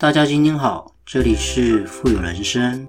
大家今天好，这里是富有人生。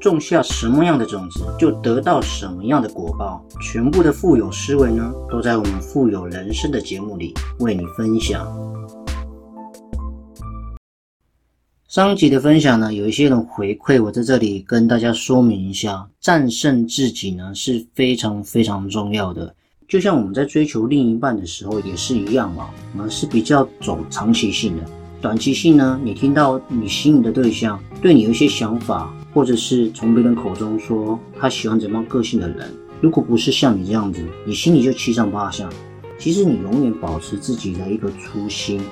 种下什么样的种子，就得到什么样的果报。全部的富有思维呢，都在我们富有人生的节目里为你分享。上集的分享呢，有一些人回馈，我在这里跟大家说明一下：战胜自己呢是非常非常重要的。就像我们在追求另一半的时候也是一样嘛，我们是比较走长期性的。短期性呢，你听到你心仪的对象对你有一些想法。或者是从别人口中说他喜欢怎样个性的人，如果不是像你这样子，你心里就七上八下。其实你永远保持自己的一个初心，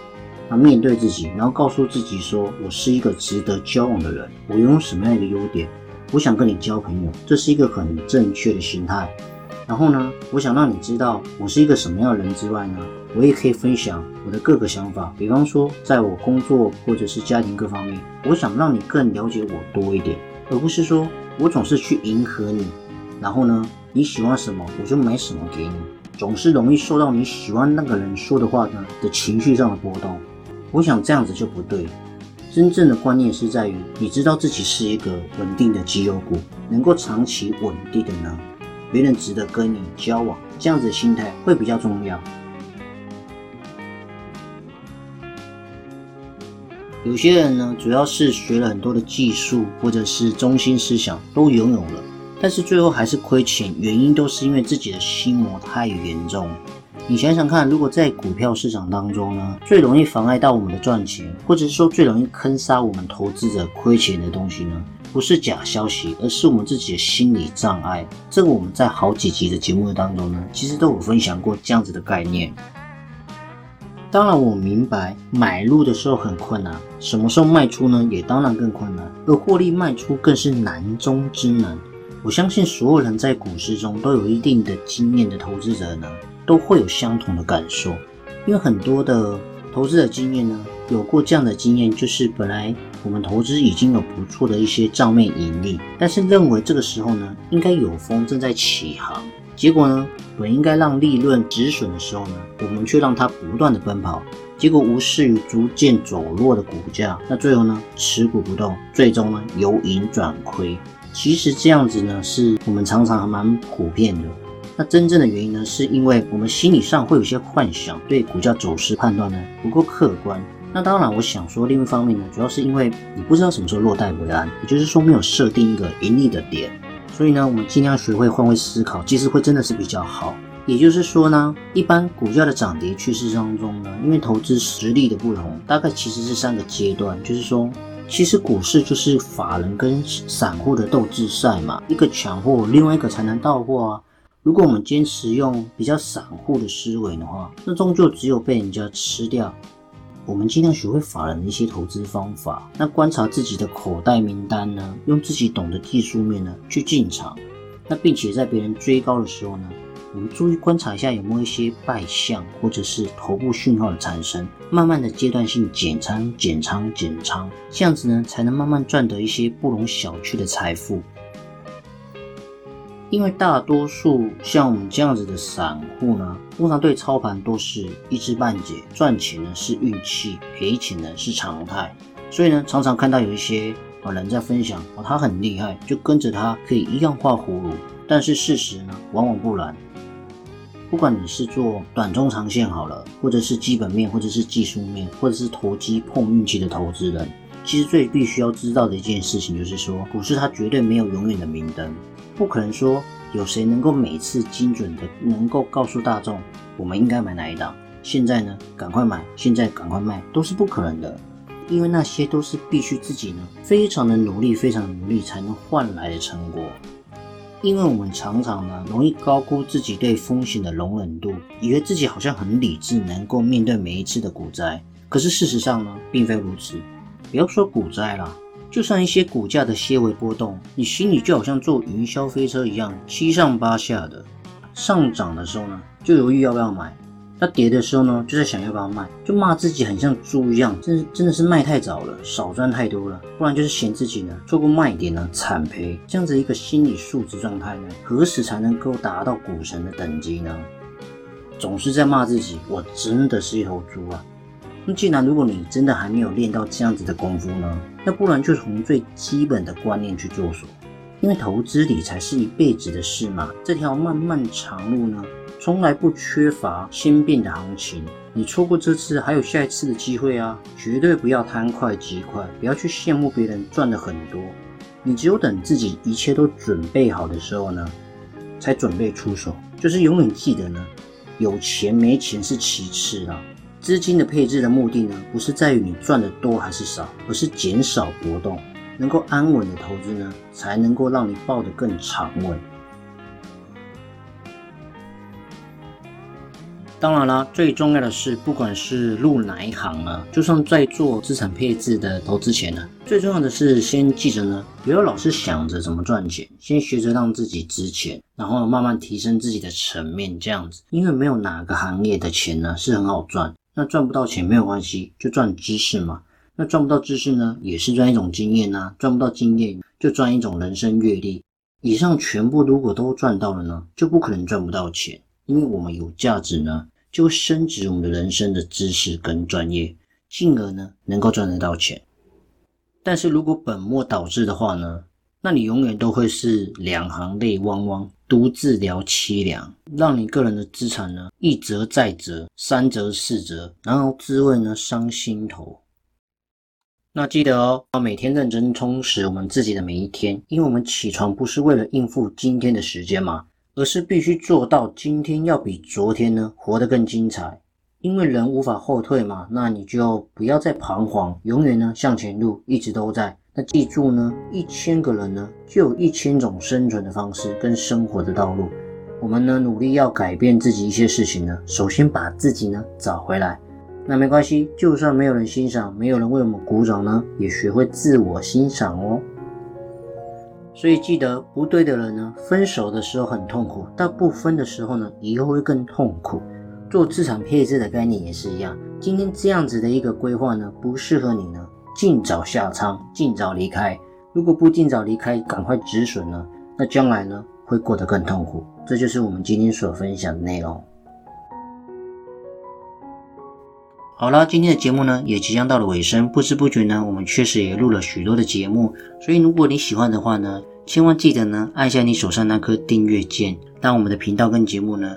那面对自己，然后告诉自己说：“我是一个值得交往的人，我拥有什么样的优点，我想跟你交朋友，这是一个很正确的心态。”然后呢，我想让你知道我是一个什么样的人之外呢，我也可以分享我的各个想法。比方说，在我工作或者是家庭各方面，我想让你更了解我多一点。而不是说我总是去迎合你，然后呢，你喜欢什么我就买什么给你，总是容易受到你喜欢那个人说的话呢的情绪上的波动。我想这样子就不对。真正的观念是在于，你知道自己是一个稳定的绩优股，能够长期稳定的呢，别人值得跟你交往，这样子的心态会比较重要。有些人呢，主要是学了很多的技术，或者是中心思想都拥有了，但是最后还是亏钱，原因都是因为自己的心魔太严重。你想想看，如果在股票市场当中呢，最容易妨碍到我们的赚钱，或者是说最容易坑杀我们投资者亏钱的东西呢，不是假消息，而是我们自己的心理障碍。这个我们在好几集的节目当中呢，其实都有分享过这样子的概念。当然，我明白买入的时候很困难，什么时候卖出呢？也当然更困难，而获利卖出更是难中之难。我相信所有人在股市中都有一定的经验的投资者呢，都会有相同的感受。因为很多的投资者经验呢，有过这样的经验，就是本来我们投资已经有不错的一些账面盈利，但是认为这个时候呢，应该有风正在起航。结果呢，本应该让利润止损的时候呢，我们却让它不断的奔跑，结果无视于逐渐走弱的股价，那最后呢，持股不动，最终呢，由盈转亏。其实这样子呢，是我们常常还蛮普遍的。那真正的原因呢，是因为我们心理上会有些幻想，对股价走势判断呢不够客观。那当然，我想说另一方面呢，主要是因为你不知道什么时候落袋为安，也就是说没有设定一个盈利的点。所以呢，我们尽量学会换位思考，其实会真的是比较好。也就是说呢，一般股价的涨跌趋势当中呢，因为投资实力的不同，大概其实是三个阶段。就是说，其实股市就是法人跟散户的斗智赛嘛，一个抢货，另外一个才能到货啊。如果我们坚持用比较散户的思维的话，那终究只有被人家吃掉。我们尽量学会法人的一些投资方法，那观察自己的口袋名单呢，用自己懂的技术面呢去进场，那并且在别人追高的时候呢，我们注意观察一下有没有一些败相或者是头部讯号的产生，慢慢的阶段性减仓、减仓、减仓，这样子呢才能慢慢赚得一些不容小觑的财富。因为大多数像我们这样子的散户呢，通常对操盘都是一知半解，赚钱呢是运气，赔钱呢是常态。所以呢，常常看到有一些啊人在分享哦，他很厉害，就跟着他可以一样画葫芦。但是事实呢，往往不然。不管你是做短中长线好了，或者是基本面，或者是技术面，或者是投机碰运气的投资人，其实最必须要知道的一件事情就是说，股市它绝对没有永远的明灯。不可能说有谁能够每次精准的能够告诉大众我们应该买哪一档，现在呢赶快买，现在赶快卖都是不可能的，因为那些都是必须自己呢非常的努力，非常努力才能换来的成果。因为我们常常呢容易高估自己对风险的容忍度，以为自己好像很理智，能够面对每一次的股灾。可是事实上呢并非如此。不要说股灾啦。就算一些股价的些微波动，你心里就好像坐云霄飞车一样，七上八下的。上涨的时候呢，就犹豫要不要买；那跌的时候呢，就在想要不要卖，就骂自己很像猪一样，真真的是卖太早了，少赚太多了，不然就是嫌自己呢错过卖点呢惨赔。这样子一个心理素质状态呢，何时才能够达到股神的等级呢？总是在骂自己，我真的是一头猪啊！那既然如果你真的还没有练到这样子的功夫呢，那不然就从最基本的观念去做手。因为投资理财是一辈子的事嘛，这条漫漫长路呢，从来不缺乏先变的行情。你错过这次，还有下一次的机会啊！绝对不要贪快急快，不要去羡慕别人赚的很多。你只有等自己一切都准备好的时候呢，才准备出手。就是永远记得呢，有钱没钱是其次啊。资金的配置的目的呢，不是在于你赚的多还是少，而是减少波动，能够安稳的投资呢，才能够让你抱得更长稳。当然啦，最重要的是，不管是入哪一行呢，就算在做资产配置的投资前呢，最重要的是先记着呢，不要老是想着怎么赚钱，先学着让自己值钱，然后慢慢提升自己的层面，这样子，因为没有哪个行业的钱呢是很好赚。那赚不到钱没有关系，就赚知识嘛。那赚不到知识呢，也是赚一种经验呐。赚不到经验，就赚一种人生阅历。以上全部如果都赚到了呢，就不可能赚不到钱。因为我们有价值呢，就会升值我们的人生的知识跟专业，进而呢能够赚得到钱。但是如果本末倒置的话呢？那你永远都会是两行泪汪汪，独自聊凄凉，让你个人的资产呢一折再折，三折四折，然后滋味呢伤心头。那记得哦，每天认真充实我们自己的每一天，因为我们起床不是为了应付今天的时间嘛，而是必须做到今天要比昨天呢活得更精彩。因为人无法后退嘛，那你就不要再彷徨，永远呢向前路一直都在。那记住呢，一千个人呢，就有一千种生存的方式跟生活的道路。我们呢，努力要改变自己一些事情呢，首先把自己呢找回来。那没关系，就算没有人欣赏，没有人为我们鼓掌呢，也学会自我欣赏哦。所以记得，不对的人呢，分手的时候很痛苦，但不分的时候呢，以后会更痛苦。做资产配置的概念也是一样，今天这样子的一个规划呢，不适合你呢。尽早下仓，尽早离开。如果不尽早离开，赶快止损呢？那将来呢会过得更痛苦。这就是我们今天所分享的内容。好了，今天的节目呢也即将到了尾声，不知不觉呢，我们确实也录了许多的节目。所以如果你喜欢的话呢，千万记得呢按下你手上那颗订阅键，让我们的频道跟节目呢